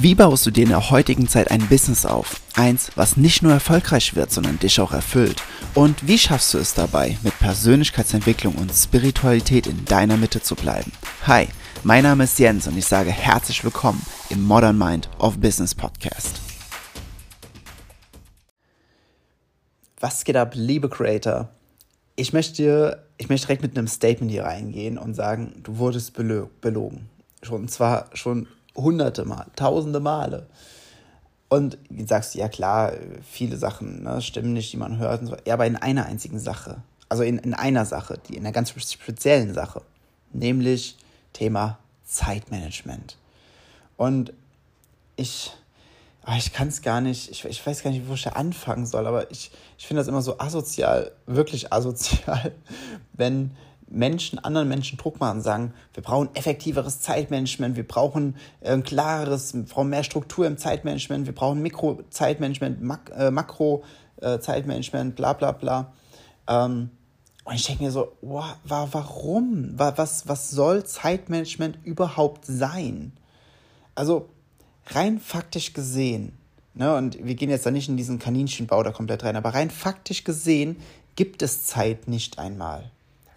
Wie baust du dir in der heutigen Zeit ein Business auf? Eins, was nicht nur erfolgreich wird, sondern dich auch erfüllt. Und wie schaffst du es dabei, mit Persönlichkeitsentwicklung und Spiritualität in deiner Mitte zu bleiben? Hi, mein Name ist Jens und ich sage herzlich willkommen im Modern Mind of Business Podcast. Was geht ab, liebe Creator? Ich möchte, ich möchte direkt mit einem Statement hier reingehen und sagen, du wurdest belogen. Und zwar schon hunderte Mal, tausende Male. Und du sagst, ja klar, viele Sachen ne, stimmen nicht, die man hört. So. Ja, aber in einer einzigen Sache. Also in, in einer Sache, die in einer ganz speziellen Sache. Nämlich Thema Zeitmanagement. Und ich, ah, ich kann es gar nicht, ich, ich weiß gar nicht, wo ich da anfangen soll, aber ich, ich finde das immer so asozial, wirklich asozial, wenn Menschen, anderen Menschen Druck machen sagen, wir brauchen effektiveres Zeitmanagement, wir brauchen äh, ein klareres, wir brauchen mehr Struktur im Zeitmanagement, wir brauchen Mikro-Zeitmanagement, Mak äh, Makro-Zeitmanagement, bla bla bla. Ähm, und ich denke mir so, wow, warum? Was, was soll Zeitmanagement überhaupt sein? Also rein faktisch gesehen, ne, und wir gehen jetzt da nicht in diesen Kaninchenbau da komplett rein, aber rein faktisch gesehen gibt es Zeit nicht einmal.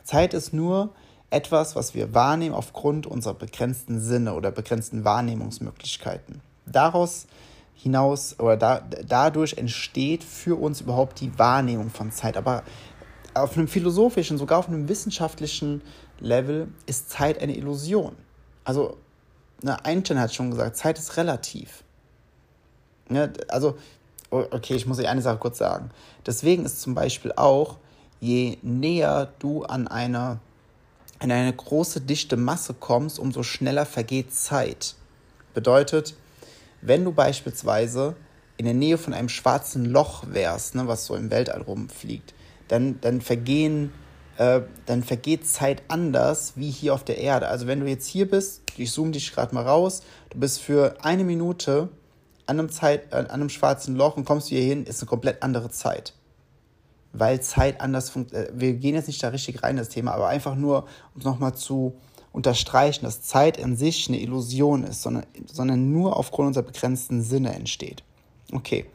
Zeit ist nur etwas, was wir wahrnehmen aufgrund unserer begrenzten Sinne oder begrenzten Wahrnehmungsmöglichkeiten. Daraus hinaus oder da, dadurch entsteht für uns überhaupt die Wahrnehmung von Zeit. Aber auf einem philosophischen, sogar auf einem wissenschaftlichen Level ist Zeit eine Illusion. Also, ne, Einstein hat schon gesagt, Zeit ist relativ. Ne, also, okay, ich muss euch eine Sache kurz sagen. Deswegen ist zum Beispiel auch je näher du an eine, an eine große dichte Masse kommst, umso schneller vergeht Zeit. Bedeutet, wenn du beispielsweise in der Nähe von einem schwarzen Loch wärst, ne, was so im Weltall rumfliegt, dann, dann vergehen äh, dann vergeht Zeit anders wie hier auf der Erde. Also wenn du jetzt hier bist, ich zoome dich gerade mal raus, du bist für eine Minute an einem, Zeit, an einem schwarzen Loch und kommst hier hin, ist eine komplett andere Zeit weil Zeit anders funktioniert. Äh, wir gehen jetzt nicht da richtig rein in das Thema, aber einfach nur, um es nochmal zu unterstreichen, dass Zeit in sich eine Illusion ist, sondern, sondern nur aufgrund unserer begrenzten Sinne entsteht. Okay.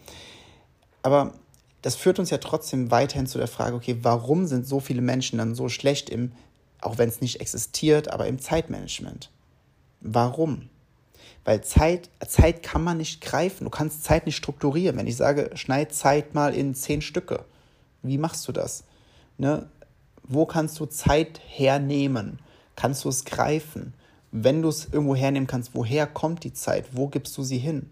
Aber das führt uns ja trotzdem weiterhin zu der Frage, okay, warum sind so viele Menschen dann so schlecht im, auch wenn es nicht existiert, aber im Zeitmanagement? Warum? Weil Zeit, Zeit kann man nicht greifen. Du kannst Zeit nicht strukturieren. Wenn ich sage, schneid Zeit mal in zehn Stücke, wie machst du das? Ne? Wo kannst du Zeit hernehmen? Kannst du es greifen? Wenn du es irgendwo hernehmen kannst, woher kommt die Zeit? Wo gibst du sie hin?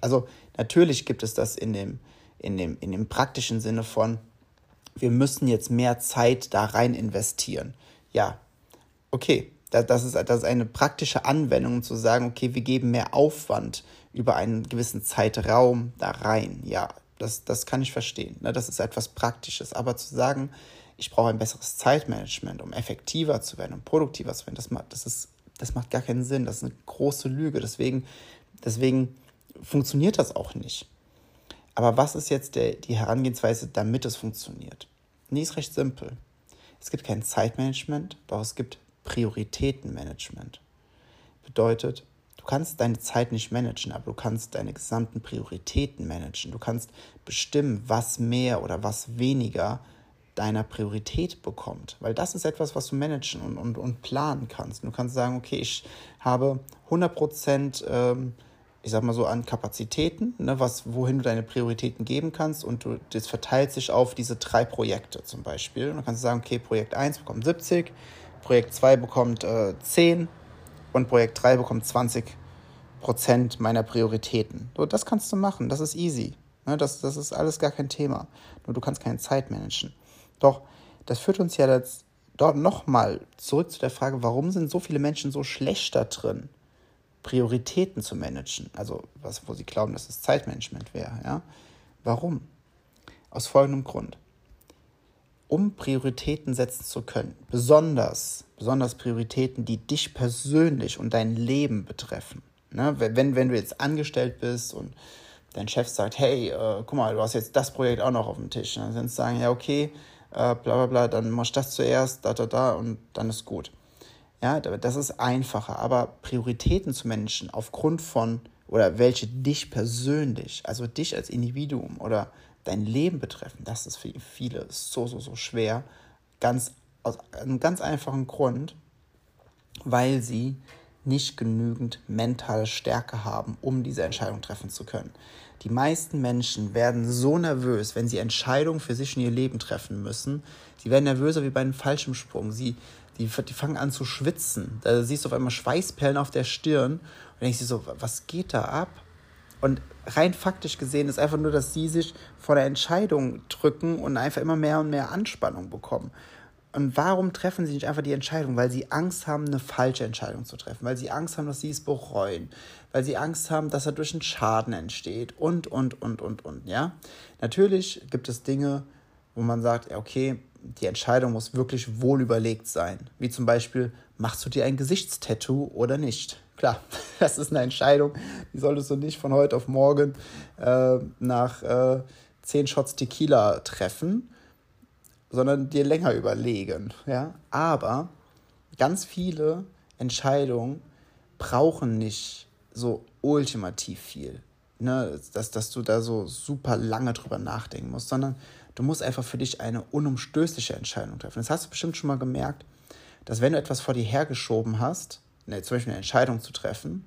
Also natürlich gibt es das in dem, in dem, in dem praktischen Sinne von, wir müssen jetzt mehr Zeit da rein investieren. Ja, okay, das ist, das ist eine praktische Anwendung, zu sagen, okay, wir geben mehr Aufwand über einen gewissen Zeitraum da rein. Ja, das, das kann ich verstehen. Ne? Das ist etwas Praktisches. Aber zu sagen, ich brauche ein besseres Zeitmanagement, um effektiver zu werden, um produktiver zu werden, das, das, ist, das macht gar keinen Sinn. Das ist eine große Lüge. Deswegen, deswegen funktioniert das auch nicht. Aber was ist jetzt der, die Herangehensweise, damit es funktioniert? Nee, ist recht simpel. Es gibt kein Zeitmanagement, doch es gibt Prioritätenmanagement. Bedeutet, kannst deine Zeit nicht managen, aber du kannst deine gesamten Prioritäten managen. Du kannst bestimmen, was mehr oder was weniger deiner Priorität bekommt. Weil das ist etwas, was du managen und, und, und planen kannst. Du kannst sagen, okay, ich habe 100 Prozent, ähm, ich sag mal so, an Kapazitäten, ne, was, wohin du deine Prioritäten geben kannst und du, das verteilt sich auf diese drei Projekte zum Beispiel. Und dann kannst du sagen, okay, Projekt 1 bekommt 70, Projekt 2 bekommt äh, 10 und Projekt 3 bekommt 20 Prozent meiner Prioritäten. So, das kannst du machen, das ist easy. Ne, das, das ist alles gar kein Thema. Nur du kannst keine Zeit managen. Doch das führt uns ja jetzt dort nochmal zurück zu der Frage, warum sind so viele Menschen so schlecht da drin, Prioritäten zu managen? Also, was, wo sie glauben, dass es Zeitmanagement wäre. Ja? Warum? Aus folgendem Grund um Prioritäten setzen zu können, besonders, besonders Prioritäten, die dich persönlich und dein Leben betreffen. Ne? Wenn, wenn du jetzt angestellt bist und dein Chef sagt, hey, äh, guck mal, du hast jetzt das Projekt auch noch auf dem Tisch. Dann kannst du sagen, ja, okay, äh, bla bla bla, dann machst du das zuerst, da, da, da und dann ist gut. Ja, das ist einfacher. Aber Prioritäten zu Menschen aufgrund von oder welche dich persönlich, also dich als Individuum oder dein Leben betreffen, das ist für viele so, so, so schwer. Ganz aus einem ganz einfachen Grund, weil sie nicht genügend mentale Stärke haben, um diese Entscheidung treffen zu können. Die meisten Menschen werden so nervös, wenn sie Entscheidungen für sich in ihr Leben treffen müssen. Sie werden nervöser wie bei einem Fallschirmsprung. Sie, die, die fangen an zu schwitzen. Da siehst du auf einmal Schweißperlen auf der Stirn und denkst dir so, was geht da ab? Und rein faktisch gesehen ist einfach nur, dass sie sich vor der Entscheidung drücken und einfach immer mehr und mehr Anspannung bekommen. Und warum treffen sie nicht einfach die Entscheidung? Weil sie Angst haben, eine falsche Entscheidung zu treffen, weil sie Angst haben, dass sie es bereuen, weil sie Angst haben, dass dadurch ein Schaden entsteht und, und, und, und, und, ja. Natürlich gibt es Dinge, wo man sagt, okay, die Entscheidung muss wirklich wohl überlegt sein. Wie zum Beispiel, machst du dir ein Gesichtstattoo oder nicht? Klar, das ist eine Entscheidung, die solltest du nicht von heute auf morgen äh, nach äh, zehn Shots Tequila treffen sondern dir länger überlegen. Ja? Aber ganz viele Entscheidungen brauchen nicht so ultimativ viel. Ne? Dass, dass du da so super lange drüber nachdenken musst, sondern du musst einfach für dich eine unumstößliche Entscheidung treffen. Das hast du bestimmt schon mal gemerkt, dass wenn du etwas vor dir hergeschoben hast, ne, zum Beispiel eine Entscheidung zu treffen,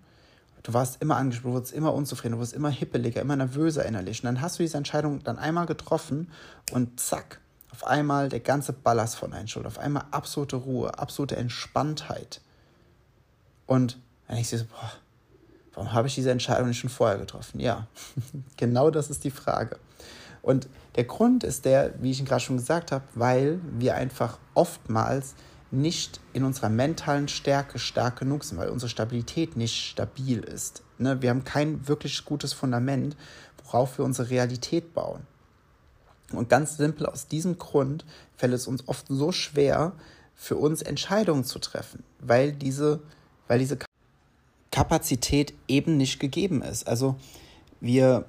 du warst immer angesprochen, du wurdest immer unzufrieden, du wurdest immer hippeliger, immer nervöser innerlich. Und dann hast du diese Entscheidung dann einmal getroffen und zack, auf einmal der ganze Ballast von deinen Schultern, auf einmal absolute Ruhe, absolute Entspanntheit. Und dann ich so, boah, warum habe ich diese Entscheidung nicht schon vorher getroffen? Ja, genau das ist die Frage. Und der Grund ist der, wie ich ihn gerade schon gesagt habe, weil wir einfach oftmals nicht in unserer mentalen Stärke stark genug sind, weil unsere Stabilität nicht stabil ist. Ne? Wir haben kein wirklich gutes Fundament, worauf wir unsere Realität bauen. Und ganz simpel aus diesem Grund fällt es uns oft so schwer, für uns Entscheidungen zu treffen, weil diese, weil diese Kapazität eben nicht gegeben ist. Also wir,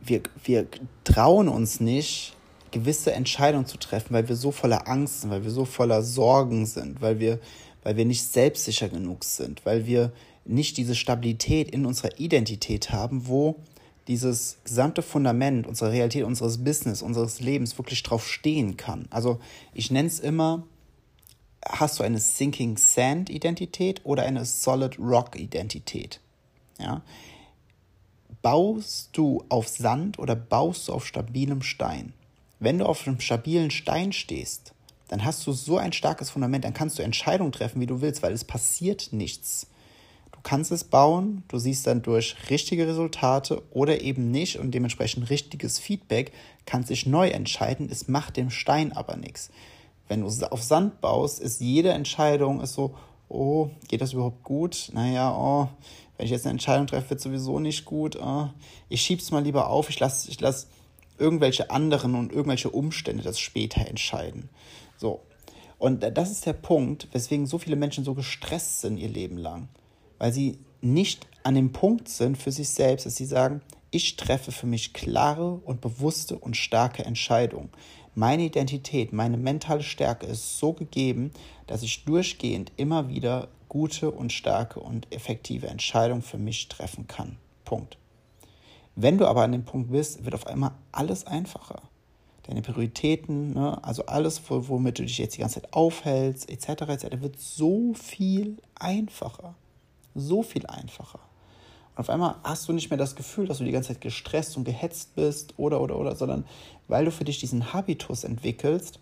wir, wir trauen uns nicht, gewisse Entscheidungen zu treffen, weil wir so voller Angst sind, weil wir so voller Sorgen sind, weil wir, weil wir nicht selbstsicher genug sind, weil wir nicht diese Stabilität in unserer Identität haben, wo dieses gesamte Fundament unserer Realität, unseres Business, unseres Lebens wirklich drauf stehen kann. Also ich nenne es immer, hast du eine Sinking Sand Identität oder eine Solid Rock Identität? Ja? Baust du auf Sand oder baust du auf stabilem Stein? Wenn du auf einem stabilen Stein stehst, dann hast du so ein starkes Fundament, dann kannst du Entscheidungen treffen, wie du willst, weil es passiert nichts kannst es bauen, du siehst dann durch richtige Resultate oder eben nicht und dementsprechend richtiges Feedback, kannst dich neu entscheiden, es macht dem Stein aber nichts. Wenn du auf Sand baust, ist jede Entscheidung ist so, oh, geht das überhaupt gut? Naja, oh, wenn ich jetzt eine Entscheidung treffe, wird sowieso nicht gut. Oh, ich schieb's mal lieber auf, ich lasse ich lass irgendwelche anderen und irgendwelche Umstände das später entscheiden. So. Und das ist der Punkt, weswegen so viele Menschen so gestresst sind ihr Leben lang weil sie nicht an dem Punkt sind für sich selbst, dass sie sagen, ich treffe für mich klare und bewusste und starke Entscheidungen. Meine Identität, meine mentale Stärke ist so gegeben, dass ich durchgehend immer wieder gute und starke und effektive Entscheidungen für mich treffen kann. Punkt. Wenn du aber an dem Punkt bist, wird auf einmal alles einfacher. Deine Prioritäten, ne, also alles, womit du dich jetzt die ganze Zeit aufhältst, etc., etc., wird so viel einfacher so viel einfacher. Und auf einmal hast du nicht mehr das Gefühl, dass du die ganze Zeit gestresst und gehetzt bist oder, oder, oder, sondern weil du für dich diesen Habitus entwickelst,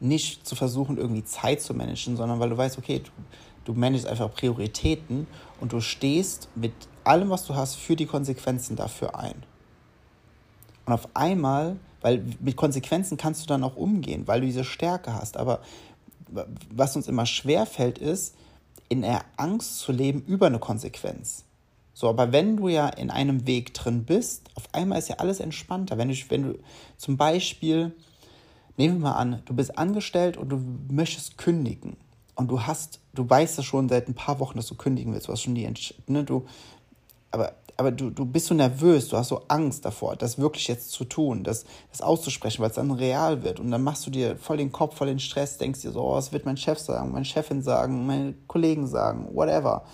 nicht zu versuchen, irgendwie Zeit zu managen, sondern weil du weißt, okay, du, du managst einfach Prioritäten und du stehst mit allem, was du hast, für die Konsequenzen dafür ein. Und auf einmal, weil mit Konsequenzen kannst du dann auch umgehen, weil du diese Stärke hast. Aber was uns immer schwer fällt, ist, in der Angst zu leben über eine Konsequenz. So, aber wenn du ja in einem Weg drin bist, auf einmal ist ja alles entspannter. Wenn du, wenn du zum Beispiel, nehmen wir mal an, du bist angestellt und du möchtest kündigen und du hast, du weißt ja schon seit ein paar Wochen, dass du kündigen willst. Du hast schon die, ne, du, aber aber du, du bist so nervös, du hast so Angst davor, das wirklich jetzt zu tun, das, das auszusprechen, weil es dann real wird. Und dann machst du dir voll den Kopf, voll den Stress, denkst dir so, oh, was wird mein Chef sagen, meine Chefin sagen, meine Kollegen sagen, whatever.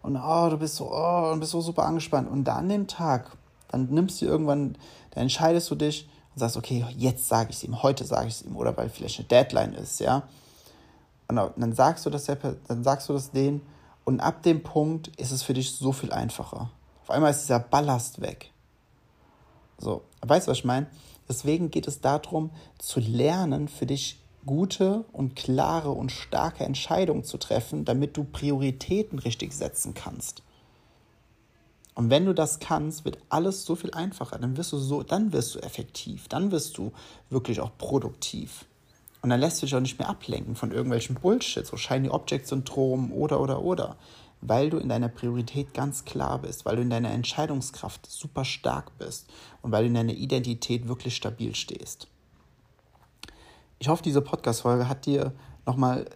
Und oh, du bist so, oh, und bist so super angespannt. Und dann den Tag, dann nimmst du irgendwann, dann entscheidest du dich und sagst, okay, jetzt sage ich es ihm, heute sage ich es ihm, oder weil vielleicht eine Deadline ist, ja. Und dann sagst du das, dann sagst du das denen, und ab dem Punkt ist es für dich so viel einfacher. Auf einmal ist dieser Ballast weg. So, weißt du, was ich meine? Deswegen geht es darum, zu lernen, für dich gute und klare und starke Entscheidungen zu treffen, damit du Prioritäten richtig setzen kannst. Und wenn du das kannst, wird alles so viel einfacher. Dann wirst du so, dann wirst du effektiv, dann wirst du wirklich auch produktiv. Und dann lässt du dich auch nicht mehr ablenken von irgendwelchen Bullshit, so Shiny Object Syndrom oder oder oder weil du in deiner Priorität ganz klar bist, weil du in deiner Entscheidungskraft super stark bist und weil du in deiner Identität wirklich stabil stehst. Ich hoffe, diese Podcast-Folge hat dir nochmal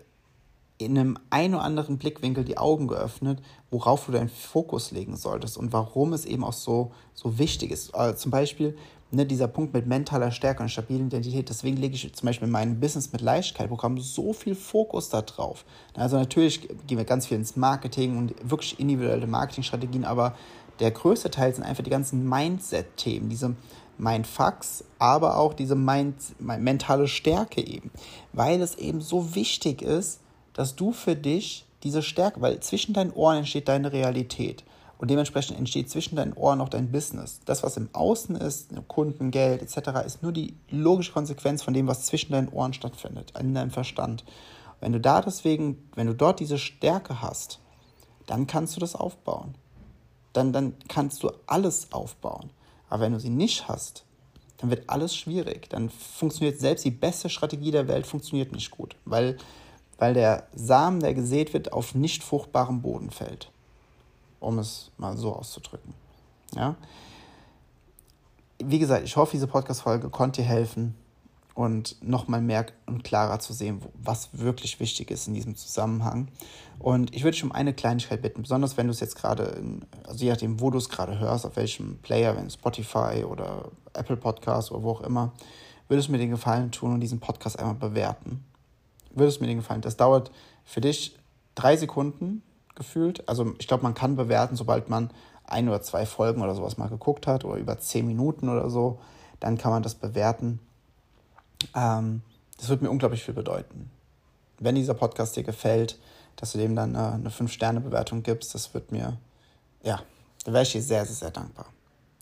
in einem ein oder anderen Blickwinkel die Augen geöffnet, worauf du deinen Fokus legen solltest und warum es eben auch so, so wichtig ist. Also zum Beispiel, ne, dieser Punkt mit mentaler Stärke und stabiler Identität, deswegen lege ich zum Beispiel in meinem Business mit Leichtigkeit-Programm so viel Fokus da drauf. Also natürlich gehen wir ganz viel ins Marketing und wirklich individuelle Marketingstrategien, aber der größte Teil sind einfach die ganzen Mindset-Themen, diese Mindfucks, aber auch diese Mind, mentale Stärke eben, weil es eben so wichtig ist, dass du für dich diese Stärke, weil zwischen deinen Ohren entsteht deine Realität. Und dementsprechend entsteht zwischen deinen Ohren noch dein Business. Das, was im Außen ist, Kunden, Geld etc., ist nur die logische Konsequenz von dem, was zwischen deinen Ohren stattfindet, in deinem Verstand. Wenn du da deswegen, wenn du dort diese Stärke hast, dann kannst du das aufbauen. Dann, dann kannst du alles aufbauen. Aber wenn du sie nicht hast, dann wird alles schwierig. Dann funktioniert selbst die beste Strategie der Welt funktioniert nicht gut, weil, weil der Samen, der gesät wird, auf nicht fruchtbarem Boden fällt um es mal so auszudrücken. Ja? Wie gesagt, ich hoffe, diese Podcast-Folge konnte dir helfen und nochmal mehr und klarer zu sehen, was wirklich wichtig ist in diesem Zusammenhang. Und ich würde dich um eine Kleinigkeit bitten, besonders wenn du es jetzt gerade, also je nachdem, wo du es gerade hörst, auf welchem Player, wenn Spotify oder Apple Podcast oder wo auch immer, würdest du mir den Gefallen tun und diesen Podcast einmal bewerten. Würdest du mir den Gefallen. Das dauert für dich drei Sekunden gefühlt. Also ich glaube, man kann bewerten, sobald man ein oder zwei Folgen oder sowas mal geguckt hat oder über zehn Minuten oder so, dann kann man das bewerten. Ähm, das wird mir unglaublich viel bedeuten. Wenn dieser Podcast dir gefällt, dass du dem dann eine, eine 5-Sterne-Bewertung gibst, das wird mir, ja, da wäre ich dir sehr, sehr, sehr dankbar.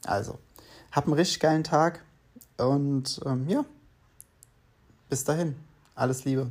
Also, hab einen richtig geilen Tag und ähm, ja, bis dahin. Alles Liebe,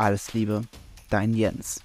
Alles Liebe, dein Jens.